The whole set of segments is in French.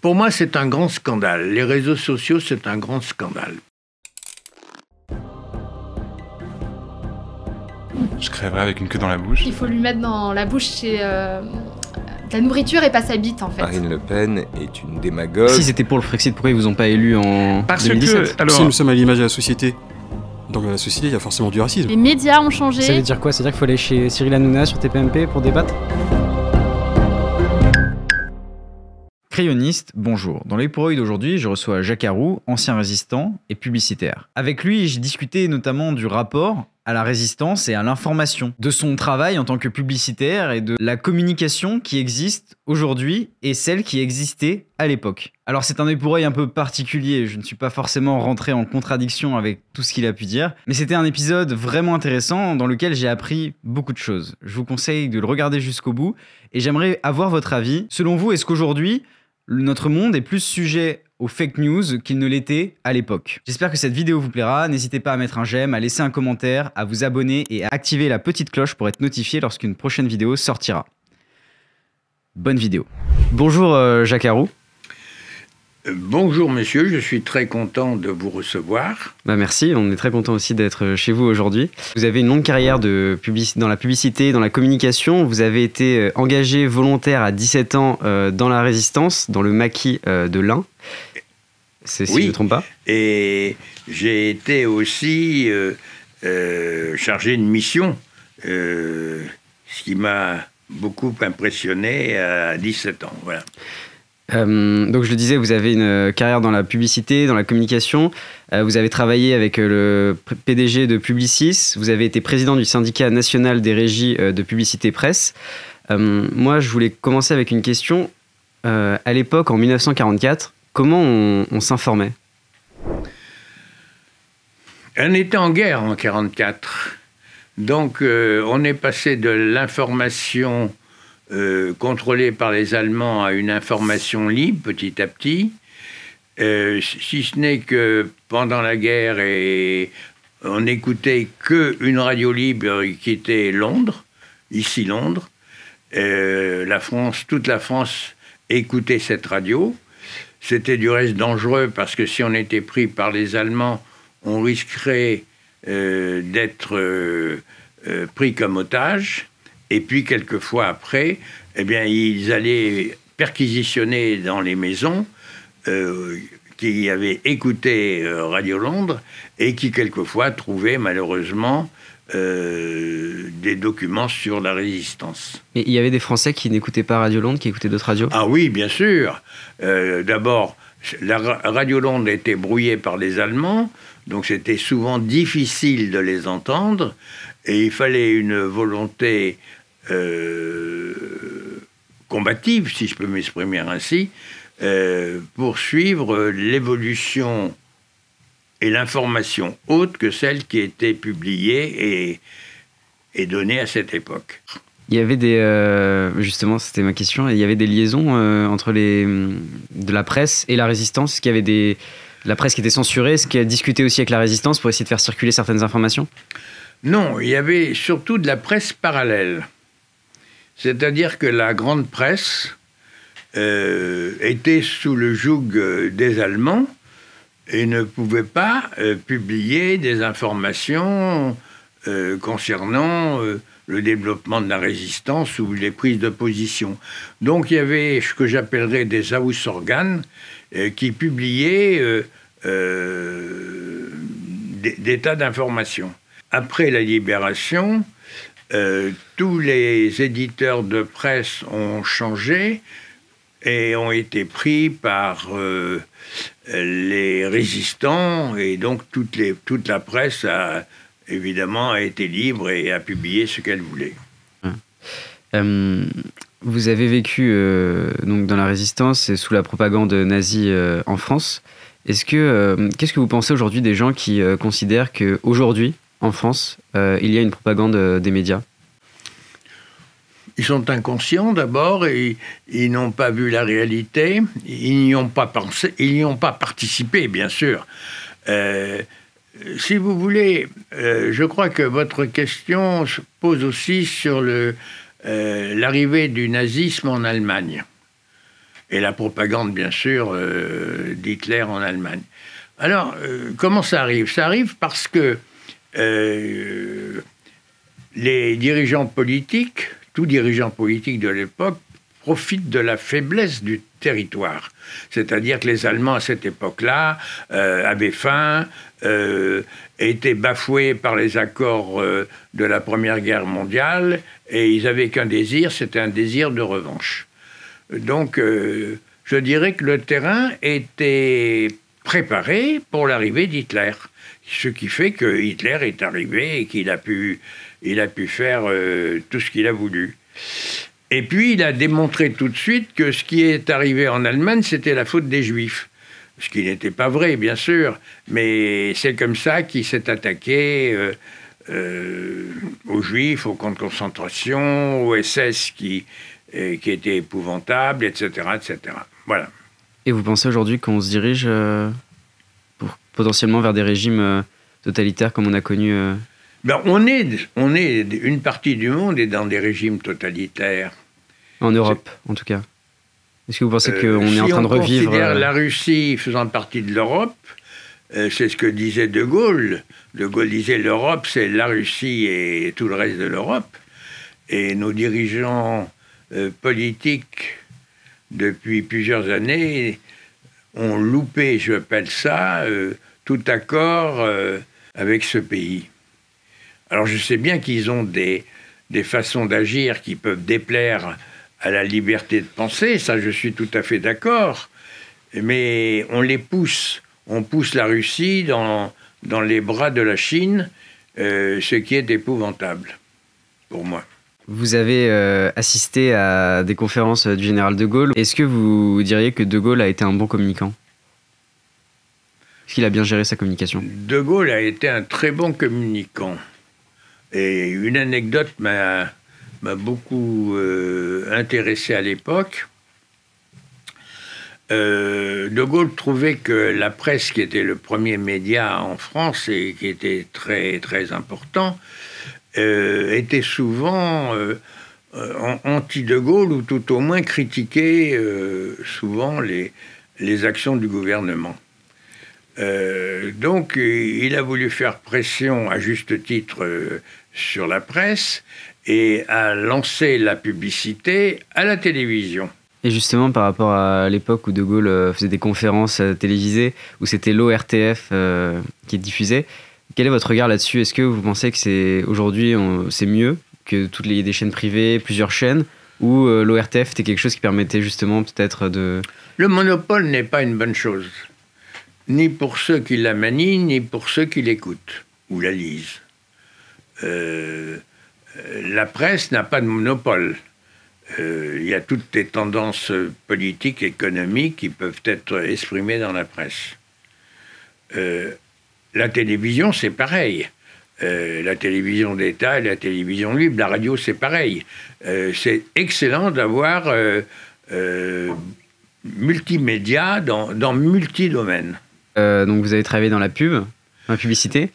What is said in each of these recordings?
Pour moi, c'est un grand scandale. Les réseaux sociaux, c'est un grand scandale. Je crèverais avec une queue dans la bouche. Il faut lui mettre dans la bouche chez, euh, de la nourriture et pas sa bite en fait. Marine Le Pen est une démagogue. Si c'était pour le Frexit, pourquoi ils vous ont pas élu en Parce 2017 que, alors, Si nous sommes à l'image de la société, dans la société, il y a forcément du racisme. Les médias ont changé. Ça veut dire quoi? C'est-à-dire qu'il faut aller chez Cyril Hanouna sur TPMP pour débattre? Crayonniste, bonjour. Dans œil d'aujourd'hui, je reçois Jacques Arroux, ancien résistant et publicitaire. Avec lui, j'ai discuté notamment du rapport à la résistance et à l'information, de son travail en tant que publicitaire et de la communication qui existe aujourd'hui et celle qui existait à l'époque. Alors c'est un œil pour œil un peu particulier, je ne suis pas forcément rentré en contradiction avec tout ce qu'il a pu dire, mais c'était un épisode vraiment intéressant dans lequel j'ai appris beaucoup de choses. Je vous conseille de le regarder jusqu'au bout et j'aimerais avoir votre avis. Selon vous, est-ce qu'aujourd'hui, notre monde est plus sujet aux fake news qu'il ne l'était à l'époque. J'espère que cette vidéo vous plaira. N'hésitez pas à mettre un j'aime, à laisser un commentaire, à vous abonner et à activer la petite cloche pour être notifié lorsqu'une prochaine vidéo sortira. Bonne vidéo. Bonjour euh, Jacques Arroux. Bonjour monsieur, je suis très content de vous recevoir. Bah merci, on est très content aussi d'être chez vous aujourd'hui. Vous avez une longue carrière de dans la publicité, dans la communication. Vous avez été euh, engagé volontaire à 17 ans euh, dans la résistance, dans le maquis euh, de l'Ain. C'est si Oui. je ne me trompe pas. Et j'ai été aussi euh, chargé de mission, ce qui m'a beaucoup impressionné à 17 ans. Voilà. Euh, donc je le disais, vous avez une euh, carrière dans la publicité, dans la communication. Euh, vous avez travaillé avec le PDG de Publicis. Vous avez été président du syndicat national des régies de publicité presse. Moi, je voulais commencer avec une question. À l'époque, en 1944, comment on, on s'informait? On était en guerre en 1944. Donc on est passé de l'information euh, contrôlée par les Allemands à une information libre petit à petit. Euh, si ce n'est que pendant la guerre, et on n'écoutait qu'une radio libre qui était Londres, ici Londres. Euh, la France, toute la France écoutait cette radio. C'était du reste dangereux parce que si on était pris par les Allemands, on risquerait euh, d'être pris comme otage. Et puis, quelquefois après, eh bien, ils allaient perquisitionner dans les maisons euh, qui avaient écouté euh, Radio Londres et qui, quelquefois, trouvaient malheureusement euh, des documents sur la résistance. Et il y avait des Français qui n'écoutaient pas Radio Londres, qui écoutaient d'autres radios? Ah oui, bien sûr. Euh, D'abord, la ra- Radio Londres était brouillée par les Allemands, donc c'était souvent difficile de les entendre, et il fallait une volonté combative, si je peux m'exprimer ainsi, euh, pour suivre l'évolution et l'information haute que celle qui était publiée et, et donnée à cette époque. Il y avait des. euh, justement, c'était ma question. Il y avait des liaisons euh, entre les, de la presse et la résistance. Est-ce qu'il y avait des. La presse qui était censurée, est-ce qu'elle discutait aussi avec la résistance pour essayer de faire circuler certaines informations? Non, il y avait surtout de la presse parallèle. C'est-à-dire que la grande presse euh, était sous le joug euh, des Allemands et ne pouvait pas euh, publier des informations concernant le développement de la résistance ou les prises de position. Donc il y avait ce que j'appellerais des Haus-Organes qui publiaient des tas d'informations. Après la libération, euh, tous les éditeurs de presse ont changé et ont été pris par euh, les résistants et donc toute, la presse a évidemment été libre et a publié ce qu'elle voulait. Euh, Vous avez vécu donc dans la résistance et sous la propagande nazie en France. Est-ce que qu'est-ce que vous pensez aujourd'hui des gens qui considèrent que aujourd'hui en France euh, il y a une propagande euh, des médias Ils sont inconscients d'abord et ils n'ont pas vu la réalité, ils n'y ont pas pensé, ils n'y ont pas participé, bien sûr. Euh, si vous voulez, je crois que votre question se pose aussi sur l'arrivée du nazisme en Allemagne. et la propagande, bien sûr, d'Hitler en Allemagne. Alors, comment ça arrive? Ça arrive parce que euh, les dirigeants politiques, tous dirigeants politiques de l'époque, profitent de la faiblesse du territoire. C'est-à-dire que les Allemands, à cette époque-là, avaient faim, étaient bafoués par les accords de la Première Guerre mondiale, et ils avaient qu'un désir, c'était un désir de revanche. Donc, euh, je dirais que le terrain était préparé pour l'arrivée d'Hitler. Ce qui fait que Hitler est arrivé et qu'il a pu, il a pu faire euh, tout ce qu'il a voulu. Et puis, il a démontré tout de suite que ce qui est arrivé en Allemagne, c'était la faute des Juifs. Ce qui n'était pas vrai, bien sûr, mais c'est comme ça qu'il s'est attaqué euh, aux Juifs, aux camps de concentration, aux SS qui, qui était épouvantable, etc., etc. Voilà. Et vous pensez aujourd'hui qu'on se dirige euh, potentiellement vers des régimes euh, totalitaires comme on a connu euh ben, on, est, on est, une partie du monde est dans des régimes totalitaires. En Europe, en tout cas. Est-ce que vous pensez qu'on est en train de revivre considère la Russie faisant partie de l'Europe, c'est ce que disait De Gaulle. De Gaulle disait l'Europe, c'est la Russie et tout le reste de l'Europe. Et nos dirigeants euh, politiques depuis plusieurs années ont loupé, je appelle ça, euh, tout accord euh, avec ce pays. Alors je sais bien qu'ils ont des, des façons d'agir qui peuvent déplaire à la liberté de penser, ça je suis tout à fait d'accord, mais on les pousse, on pousse la Russie dans, dans les bras de la Chine, ce qui est épouvantable pour moi. Vous avez euh, assisté à des conférences du général de Gaulle. Est-ce que vous diriez que de Gaulle a été un bon communicant? Est-ce qu'il a bien géré sa communication De Gaulle a été un très bon communicant. Et une anecdote m'a beaucoup euh, intéressé à l'époque. Euh, de Gaulle trouvait que la presse, qui était le premier média en France et qui était très très important, euh, était souvent anti-De Gaulle ou tout au moins critiquait souvent les actions du gouvernement. Donc il a voulu faire pression à juste titre sur la presse et a lancé la publicité à la télévision. Et justement, par rapport à l'époque où De Gaulle faisait des conférences télévisées, où c'était l'ORTF qui diffusait, quel est votre regard là-dessus? Est-ce que vous pensez que c'est aujourd'hui c'est mieux que toutes les des chaînes privées, plusieurs chaînes, ou euh, l'ORTF était quelque chose qui permettait justement peut-être de... Le monopole n'est pas une bonne chose, ni pour ceux qui la manient, ni pour ceux qui l'écoutent ou la lisent. Euh, la presse n'a pas de monopole. Euh, il y a toutes les tendances politiques, économiques qui peuvent être exprimées dans la presse. La télévision, c'est pareil. Euh, la télévision d'État et la télévision libre, la radio, c'est pareil. Euh, c'est excellent d'avoir euh, multimédia dans, dans multi-domaines. donc vous avez travaillé dans la pub, dans la publicité.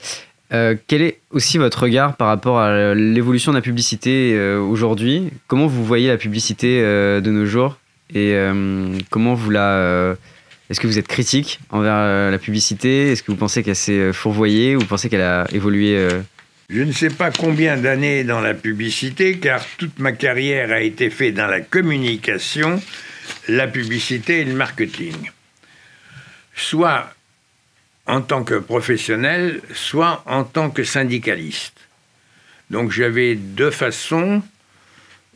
quel est aussi votre regard par rapport à l'évolution de la publicité aujourd'hui? Comment vous voyez la publicité de nos jours? Et comment vous la est-ce que vous êtes critique envers euh, la publicité? Est-ce que vous pensez qu'elle s'est euh, fourvoyée ou vous pensez qu'elle a évolué euh? Je ne sais pas combien d'années dans la publicité, car toute ma carrière a été faite dans la communication, la publicité et le marketing. Soit en tant que professionnel, soit en tant que syndicaliste. Donc j'avais deux façons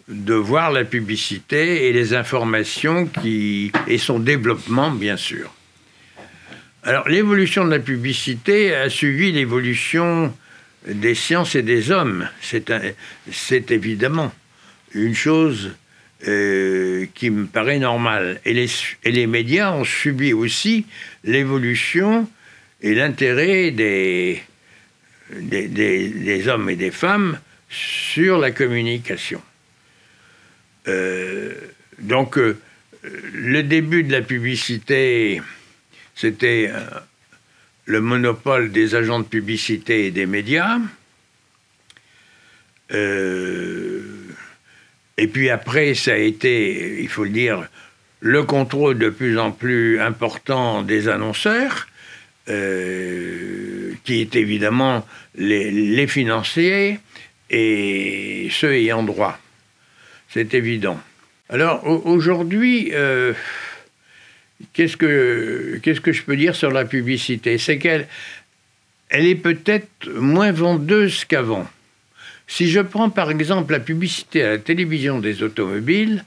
de voir la publicité et les informations qui, et son développement, bien sûr. Alors, l'évolution de la publicité a suivi l'évolution des sciences et des hommes. C'est évidemment une chose euh, qui me paraît normale. Et les, et les médias ont subi aussi l'évolution et l'intérêt des, des, hommes et des femmes sur la communication. Euh, donc, euh, le début de la publicité, c'était euh, le monopole des agents de publicité et des médias. et puis après, ça a été, il faut le dire, le contrôle de plus en plus important des annonceurs, euh, qui est évidemment les, financiers et ceux ayant droit. C'est évident. Alors au- aujourd'hui, euh, qu'est-ce que qu'est-ce que je peux dire sur la publicité? C'est qu'elle elle est peut-être moins vendeuse qu'avant. Si je prends par exemple la publicité à la télévision des automobiles,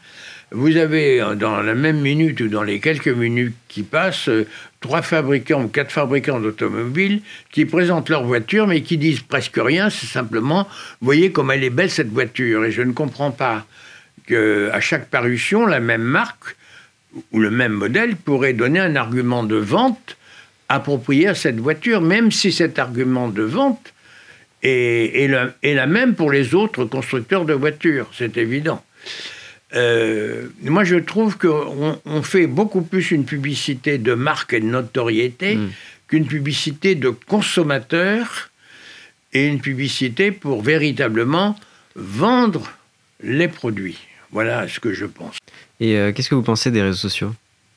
vous avez euh, dans la même minute ou dans les quelques minutes qui passent, euh, trois fabricants ou quatre fabricants d'automobiles qui présentent leur voiture mais qui disent presque rien, c'est simplement, voyez comme elle est belle cette voiture. Et je ne comprends pas qu'à chaque parution, la même marque ou le même modèle pourrait donner un argument de vente approprié à cette voiture, même si cet argument de vente est, est la, est la même pour les autres constructeurs de voitures, c'est évident. Euh, moi, je trouve qu'on on fait beaucoup plus une publicité de marque et de notoriété Mm. qu'une publicité de consommateur et une publicité pour véritablement vendre les produits. Voilà ce que je pense. Et euh, qu'est-ce que vous pensez des réseaux sociaux?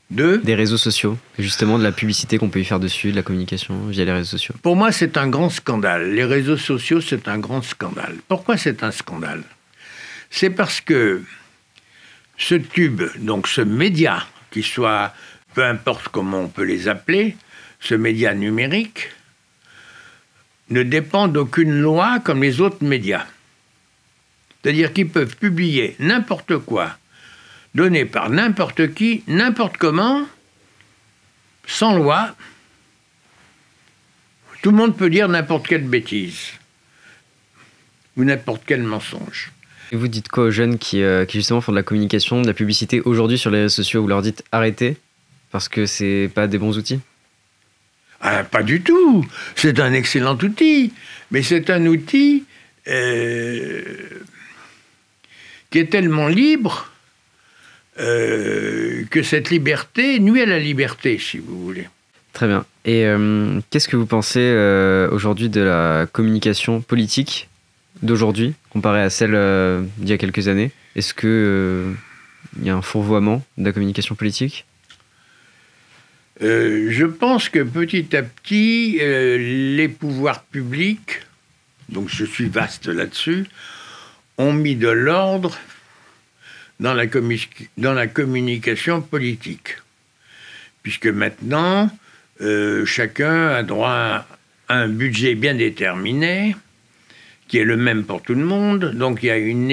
Des réseaux sociaux, justement de la publicité qu'on peut y faire dessus, de la communication via les réseaux sociaux. Pour moi, c'est un grand scandale. Les réseaux sociaux, c'est un grand scandale. Pourquoi c'est un scandale? C'est parce que ce tube, donc ce média, qui soit, peu importe comment on peut les appeler, ce média numérique, ne dépend d'aucune loi comme les autres médias. C'est-à-dire qu'ils peuvent publier n'importe quoi, donné par n'importe qui, n'importe comment, sans loi, tout le monde peut dire n'importe quelle bêtise ou n'importe quel mensonge. Et vous dites quoi aux jeunes qui, euh, qui justement font de la communication, de la publicité aujourd'hui sur les réseaux sociaux Vous leur dites arrêtez parce que c'est pas des bons outils? Ah, pas du tout. C'est un excellent outil, mais c'est un outil euh, qui est tellement libre euh, que cette liberté nuit à la liberté, si vous voulez. Très bien. Et qu'est-ce que vous pensez aujourd'hui de la communication politique d'aujourd'hui comparée à celle euh, d'il y a quelques années Est-ce que euh, y a un fourvoiement de la communication politique? Euh, je pense que petit à petit, les pouvoirs publics, donc je suis vaste là-dessus, ont mis de l'ordre dans, la communication politique. Puisque maintenant, chacun a droit à un budget bien déterminé, qui est le même pour tout le monde, donc il y a une,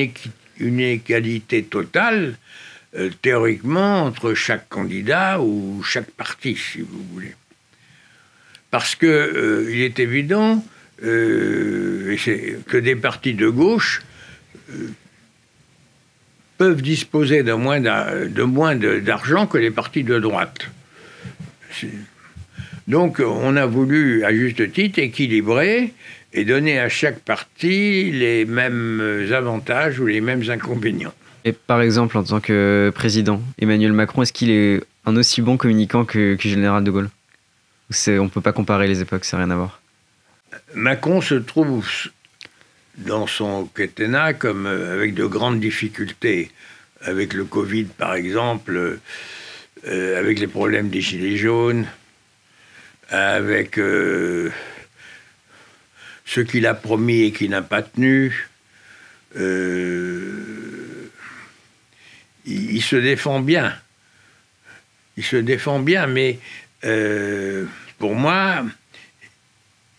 égalité totale euh, théoriquement entre chaque candidat ou chaque parti, si vous voulez. Parce que euh, est évident euh, que des partis de gauche peuvent disposer de moins d'argent que les partis de droite. Donc on a voulu, à juste titre, équilibrer et donner à chaque parti les mêmes avantages ou les mêmes inconvénients. Et par exemple, en tant que président, Emmanuel Macron, est-ce qu'il est un aussi bon communicant que, que général de Gaulle? On ne peut pas comparer les époques, ça n'a rien à voir? Macron se trouve dans son quinquennat comme euh, avec de grandes difficultés, avec le Covid par exemple, euh, avec les problèmes des gilets jaunes, avec euh, ce qu'il a promis et qu'il n'a pas tenu. Euh, il, se défend bien. Il se défend bien, mais euh, pour moi,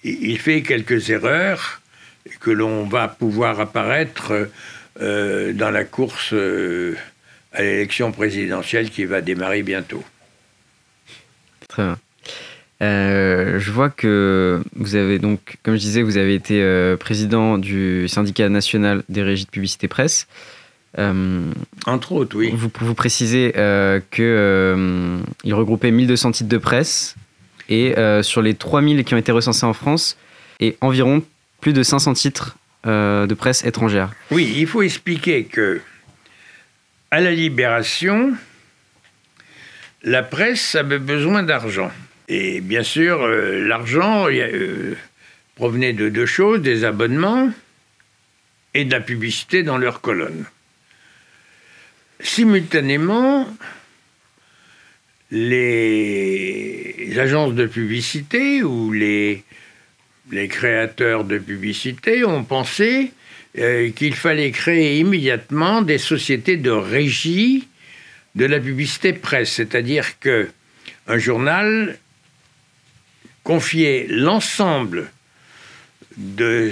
il fait quelques erreurs que l'on va pouvoir apparaître euh, dans la course à l'élection présidentielle qui va démarrer bientôt. Très bien. Euh, je vois que vous avez donc, comme je disais, vous avez été euh, président du syndicat national des régies de publicité presse. Euh, Entre autres, oui. Vous, vous précisez euh, euh, il regroupait 1200 titres de presse et sur les 3000 qui ont été recensés en France, et environ plus de 500 titres de presse étrangère. Oui, il faut expliquer que à la Libération, la presse avait besoin d'argent. Et bien sûr, euh, l'argent euh, provenait de deux choses, des abonnements et de la publicité dans leurs colonnes. Simultanément, les agences de publicité ou les, les créateurs de publicité ont pensé euh, qu'il fallait créer immédiatement des sociétés de régie de la publicité presse, c'est-à-dire que un journal confiait l'ensemble de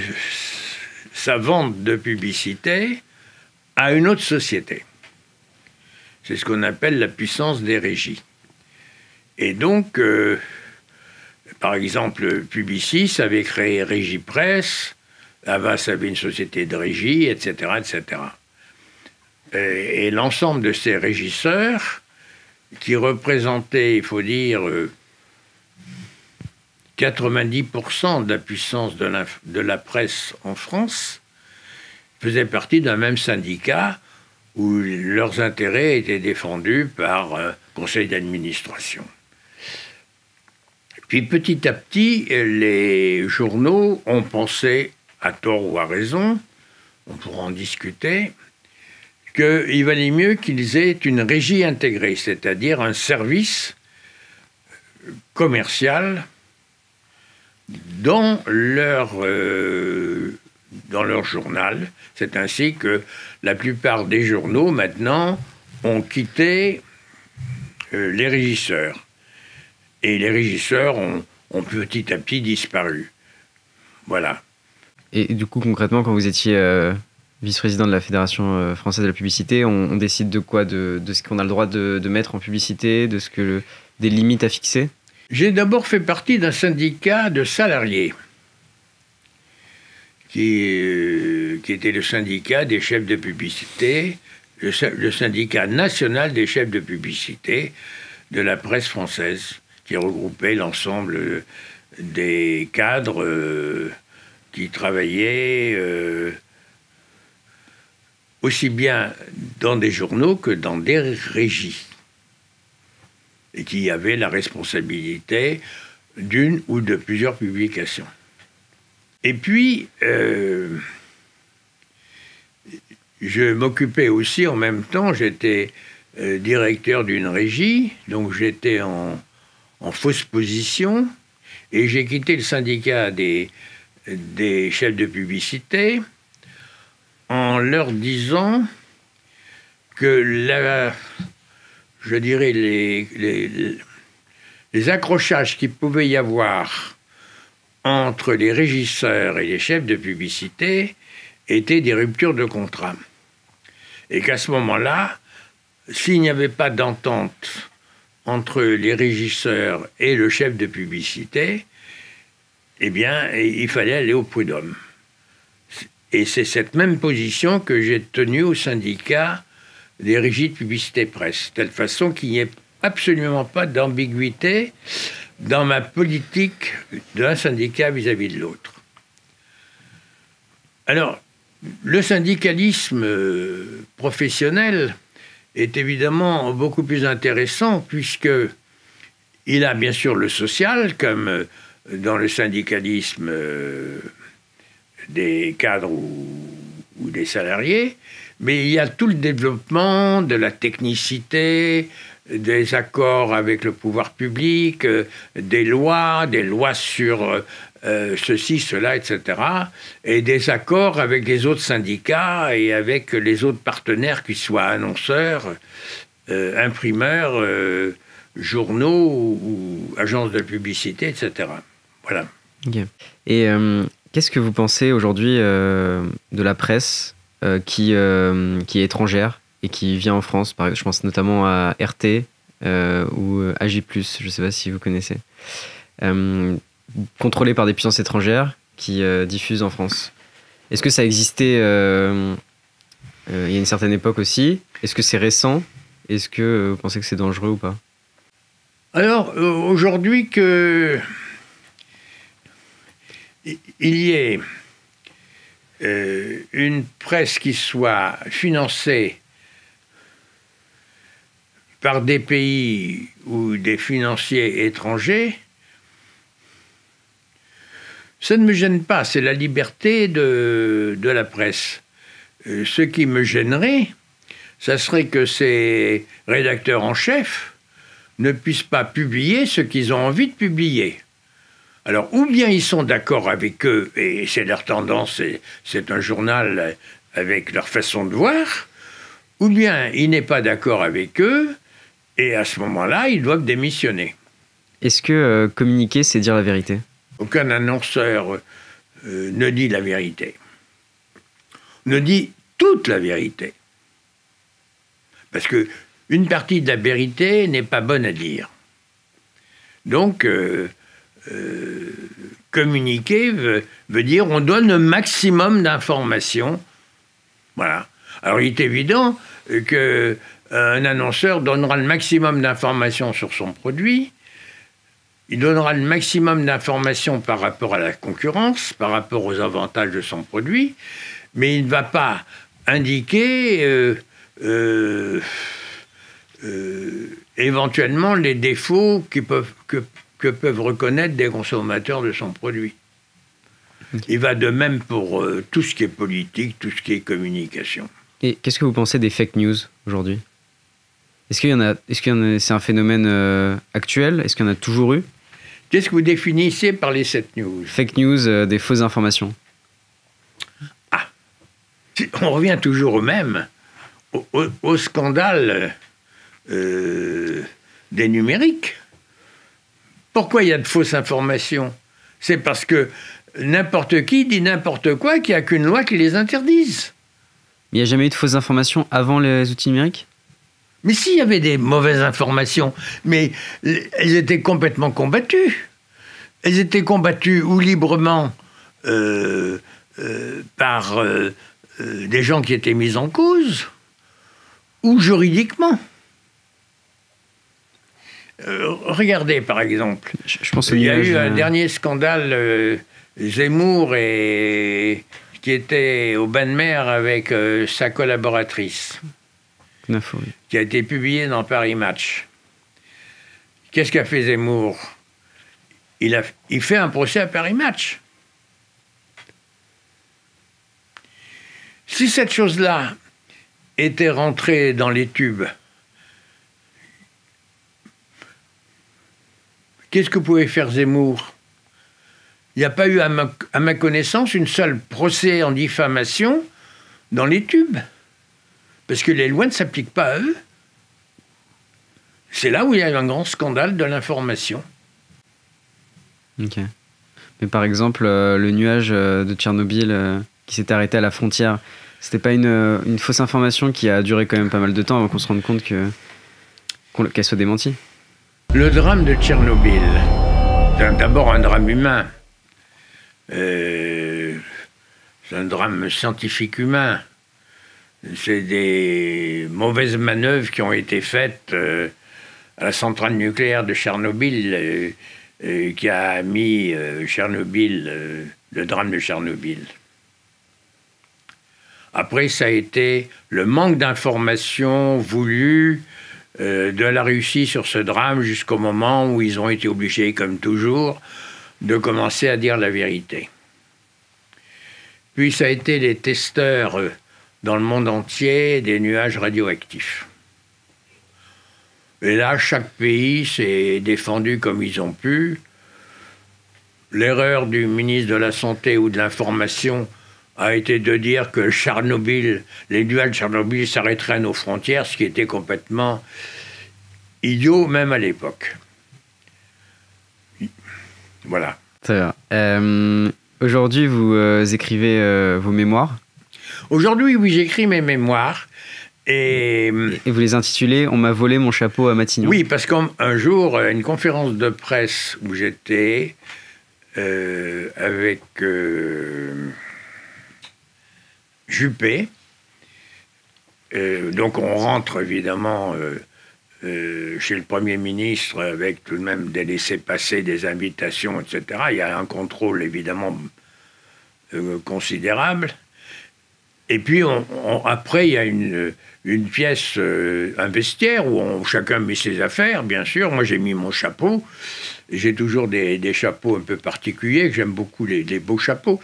sa vente de publicité à une autre société. C'est ce qu'on appelle la puissance des régies. Et donc, euh, par exemple, Publicis avait créé Régie Presse, Avas avait une société de régie, etc. etc. Et, et l'ensemble de ces régisseurs, qui représentaient, il faut dire, euh, 90% de la puissance de la, presse en France, faisaient partie d'un même syndicat où leurs intérêts étaient défendus par un conseil d'administration. Puis petit à petit, les journaux ont pensé, à tort ou à raison, on pourra en discuter, qu'il valait mieux qu'ils aient une régie intégrée, c'est-à-dire un service commercial dans leur, euh, dans leur journal. C'est ainsi que la plupart des journaux maintenant ont quitté euh, les régisseurs. Et les régisseurs ont, ont petit à petit disparu. Voilà. Et du coup, concrètement, quand vous étiez euh, vice-président de la Fédération française de la publicité, on, décide de quoi? De, de ce qu'on a le droit de, de mettre en publicité, de ce que des limites à fixer? J'ai d'abord fait partie d'un syndicat de salariés, qui, euh, était le syndicat des chefs de publicité, le, sy- le syndicat national des chefs de publicité de la presse française, qui regroupait l'ensemble euh, des cadres euh, qui travaillaient aussi bien dans des journaux que dans des régies et qui avait la responsabilité d'une ou de plusieurs publications. Et puis, euh, je m'occupais aussi en même temps, j'étais euh, directeur d'une régie, donc j'étais en, fausse position, et j'ai quitté le syndicat des chefs de publicité en leur disant que la, je dirais, les, les, accrochages qu'il pouvait y avoir entre les régisseurs et les chefs de publicité étaient des ruptures de contrat. Et qu'à ce moment-là, s'il n'y avait pas d'entente entre les régisseurs et le chef de publicité, eh bien, il fallait aller au prud'homme. Et c'est cette même position que j'ai tenue au syndicat des régies de publicité presse, de telle façon qu'il n'y ait absolument pas d'ambiguïté dans ma politique d'un syndicat vis-à-vis de l'autre. Alors, le syndicalisme euh, professionnel est évidemment beaucoup plus intéressant puisque il a bien sûr le social, comme euh, dans le syndicalisme euh, des cadres ou des salariés, mais il y a tout le développement de la technicité, des accords avec le pouvoir public, euh, des lois, des lois sur euh, euh, ceci, cela, etc., et des accords avec les autres syndicats et avec les autres partenaires, qu'ils soient annonceurs, euh, imprimeurs, journaux ou, agences de publicité, etc. Voilà. Ok. Et qu'est-ce que vous pensez aujourd'hui de la presse qui, euh, qui est étrangère et qui vient en France Je pense notamment à RT euh, ou AJ, je ne sais pas si vous connaissez. Euh, contrôlée par des puissances étrangères qui euh, diffusent en France. Est-ce que ça existait euh, euh, il y a une certaine époque aussi? Est-ce que c'est récent? Est-ce que euh, vous pensez que c'est dangereux ou pas? Alors, euh, aujourd'hui, que il y ait euh, une presse qui soit financée par des pays ou des financiers étrangers, ça ne me gêne pas, c'est la liberté de, la presse. Euh, ce qui me gênerait, ça serait que ces rédacteurs en chef ne puissent pas publier ce qu'ils ont envie de publier. Alors, ou bien ils sont d'accord avec eux, et c'est leur tendance, c'est un journal avec leur façon de voir, ou bien il n'est pas d'accord avec eux, et à ce moment-là, ils doivent démissionner. Est-ce que euh, communiquer, c'est dire la vérité? Aucun annonceur euh, ne dit la vérité. Ne dit toute la vérité. Parce que une partie de la vérité n'est pas bonne à dire. Donc, euh, euh, communiquer veut, dire on donne le maximum d'informations. Voilà. Alors, il est évident que un annonceur donnera le maximum d'informations sur son produit, il donnera le maximum d'informations par rapport à la concurrence, par rapport aux avantages de son produit, mais il ne va pas indiquer euh, euh, euh, éventuellement les défauts qui peuvent, que peuvent reconnaître des consommateurs de son produit. Il va de même pour euh, tout ce qui est politique, tout ce qui est communication. Et qu'est-ce que vous pensez des fake news aujourd'hui? Est-ce qu'il y en a Est-ce qu'il y en a C'est un phénomène euh, actuel? Est-ce qu'il y en a toujours eu? Qu'est-ce que vous définissez par les 7 news? Fake news, euh, des fausses informations. On revient toujours au même, au, au- au scandale des numériques. Pourquoi il y a de fausses informations? C'est parce que n'importe qui dit n'importe quoi, qu'il n'y a qu'une loi qui les interdise. Il n'y a jamais eu de fausses informations avant les outils numériques? Mais s'il y avait des mauvaises informations, mais elles étaient complètement combattues. Elles étaient combattues ou librement euh, euh, par euh, des gens qui étaient mis en cause, ou juridiquement. Euh, regardez par exemple, je, pense il y a eu un euh, dernier scandale, euh, Zemmour et qui était au bain de mer avec euh, sa collaboratrice oui. qui a été publié dans Paris Match. Qu'est-ce qu'a fait Zemmour? Il, a, il fait un procès à Paris Match. Si cette chose-là était rentrée dans les tubes, qu'est-ce que pouvait faire Zemmour? Il n'y a pas eu, à ma, connaissance, une seule procès en diffamation dans les tubes. Parce que les lois ne s'appliquent pas à eux. C'est là où il y a eu un grand scandale de l'information. Ok. Mais par exemple, euh, le nuage euh, de Tchernobyl euh, qui s'est arrêté à la frontière, c'était pas une, fausse information qui a duré quand même pas mal de temps avant qu'on se rende compte qu'elle soit démentie? Le drame de Tchernobyl, c'est d'abord un drame humain. Euh, c'est un drame scientifique humain. C'est des mauvaises manœuvres qui ont été faites euh, à la centrale nucléaire de Tchernobyl, euh, qui a mis Tchernobyl, le drame de Tchernobyl. Après, ça a été le manque d'informations voulues de la Russie sur ce drame jusqu'au moment où ils ont été obligés, comme toujours, de commencer à dire la vérité. Puis ça a été les testeurs euh, dans le monde entier des nuages radioactifs. Et là, chaque pays s'est défendu comme ils ont pu. L'erreur du ministre de la Santé ou de l'Information a été de dire que Tchernobyl, les nuages de Tchernobyl s'arrêteraient à nos frontières, ce qui était complètement idiot même à l'époque. Voilà. Très bien. Euh, Aujourd'hui, vous euh, écrivez euh, vos mémoires? Aujourd'hui, oui, j'écris mes mémoires. Et et vous les intitulez On m'a volé mon chapeau à Matignon. oui, parce qu'un un jour, à une conférence de presse où j'étais euh, avec Juppé, euh, donc on rentre évidemment euh, euh, chez le Premier ministre avec tout de même des laissés-passer, des invitations, etc. Il y a un contrôle évidemment considérable. Et puis on- après, il y a une, une pièce, euh, un vestiaire où chacun met ses affaires, bien sûr. Moi, j'ai mis mon chapeau. J'ai toujours des, chapeaux un peu particuliers, que j'aime beaucoup les, beaux chapeaux.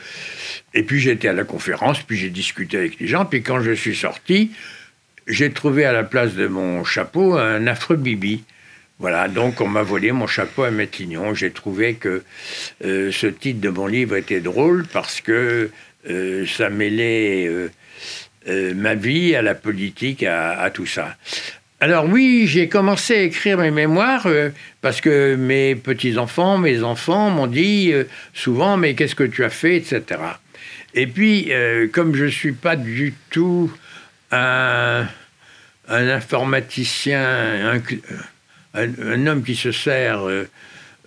Et puis j'étais à la conférence, puis j'ai discuté avec les gens. Puis quand je suis sorti, j'ai trouvé à la place de mon chapeau un affreux bibi Voilà, donc on m'a volé mon chapeau à Matignon. J'ai trouvé que euh, ce titre de mon livre était drôle parce que euh, ça mêlait ma vie à la politique, à, tout ça. Alors oui, j'ai commencé à écrire mes mémoires euh, parce que mes petits-enfants, mes enfants m'ont dit euh, souvent, mais qu'est-ce que tu as fait, etc. Et puis, euh, comme je ne suis pas du tout un, informaticien, un, homme qui se sert euh,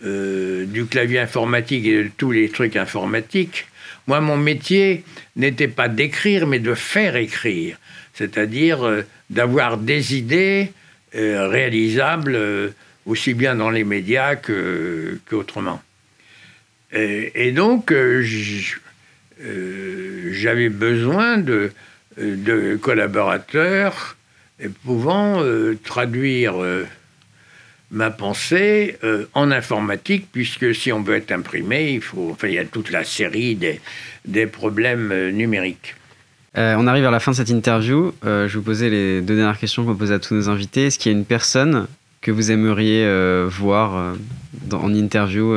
euh, du clavier informatique et de tous les trucs informatiques, moi, mon métier n'était pas d'écrire, mais de faire écrire. C'est-à-dire euh, d'avoir des idées euh, réalisables euh, aussi bien dans les médias qu'autrement. et, donc, j'avais besoin de, collaborateurs pouvant traduire ma pensée euh, en informatique, puisque si on veut être imprimé, il faut, enfin, il y a toute la série des, des problèmes euh, numériques. Euh, on arrive vers la fin de cette interview. Je vais vous poser les deux dernières questions qu'on pose à tous nos invités. Est-ce qu'il y a une personne que vous aimeriez voir dans- en interview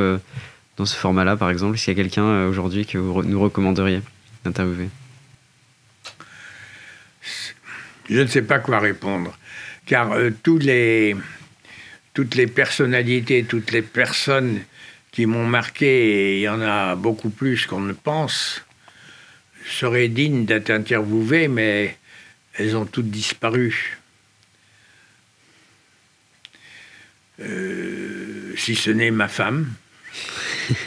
dans ce format-là, par exemple? Est-ce qu'il y a quelqu'un aujourd'hui que vous nous recommanderiez d'interviewer? Je ne sais pas quoi répondre, car tous les, toutes les personnalités, toutes les personnes qui m'ont marqué, et il y en a beaucoup plus qu'on ne pense, seraient dignes d'être interviewées, mais elles ont toutes disparu. Euh, si ce n'est ma femme.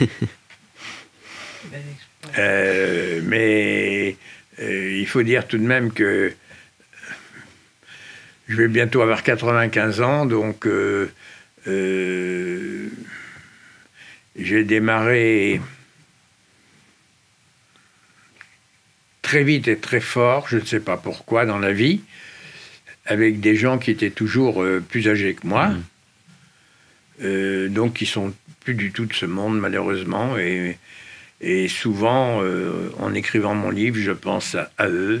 Euh, mais euh, il faut dire tout de même que je vais bientôt avoir 95 ans, donc euh, euh, j'ai démarré très vite et très fort, je ne sais pas pourquoi, dans la vie, avec des gens qui étaient toujours euh, plus âgés que moi, euh, donc qui sont plus du tout de ce monde malheureusement, et, et souvent, en écrivant mon livre, je pense à, à eux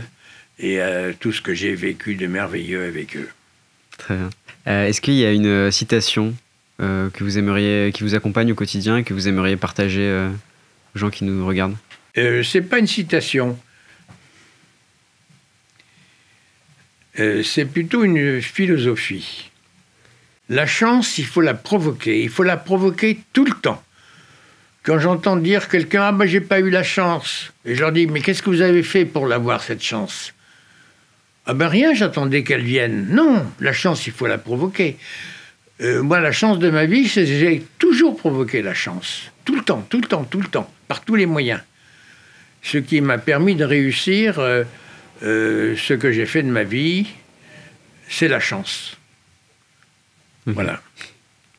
et à tout ce que j'ai vécu de merveilleux avec eux. Très bien. Euh, Est-ce qu'il y a une euh, citation euh, que vous aimeriez, qui vous accompagne au quotidien et que vous aimeriez partager euh, aux gens qui nous regardent? Euh, c'est pas une citation. Euh, c'est plutôt une philosophie. La chance, il faut la provoquer. Il faut la provoquer tout le temps. Quand j'entends dire quelqu'un ah ben j'ai pas eu la chance, et je leur dis mais qu'est-ce que vous avez fait pour l'avoir cette chance? Ah ben rien, j'attendais qu'elle vienne. Non, la chance, il faut la provoquer. Euh, moi, la chance de ma vie, c'est que j'ai toujours provoqué la chance. Tout le temps, tout le temps, tout le temps, par tous les moyens. Ce qui m'a permis de réussir euh, euh, ce que j'ai fait de ma vie, c'est la chance. Mhm. Voilà.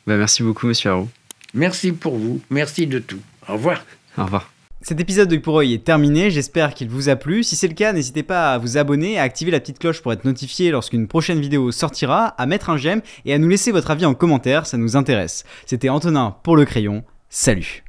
Bah, Merci beaucoup, monsieur Haro. Merci pour vous. Merci de tout. Au revoir. Au revoir. Cet épisode de Pour est terminé, j'espère qu'il vous a plu. Si c'est le cas, n'hésitez pas à vous abonner, à activer la petite cloche pour être notifié lorsqu'une prochaine vidéo sortira, à mettre un j'aime et à nous laisser votre avis en commentaire, ça nous intéresse. C'était Antonin pour le crayon, salut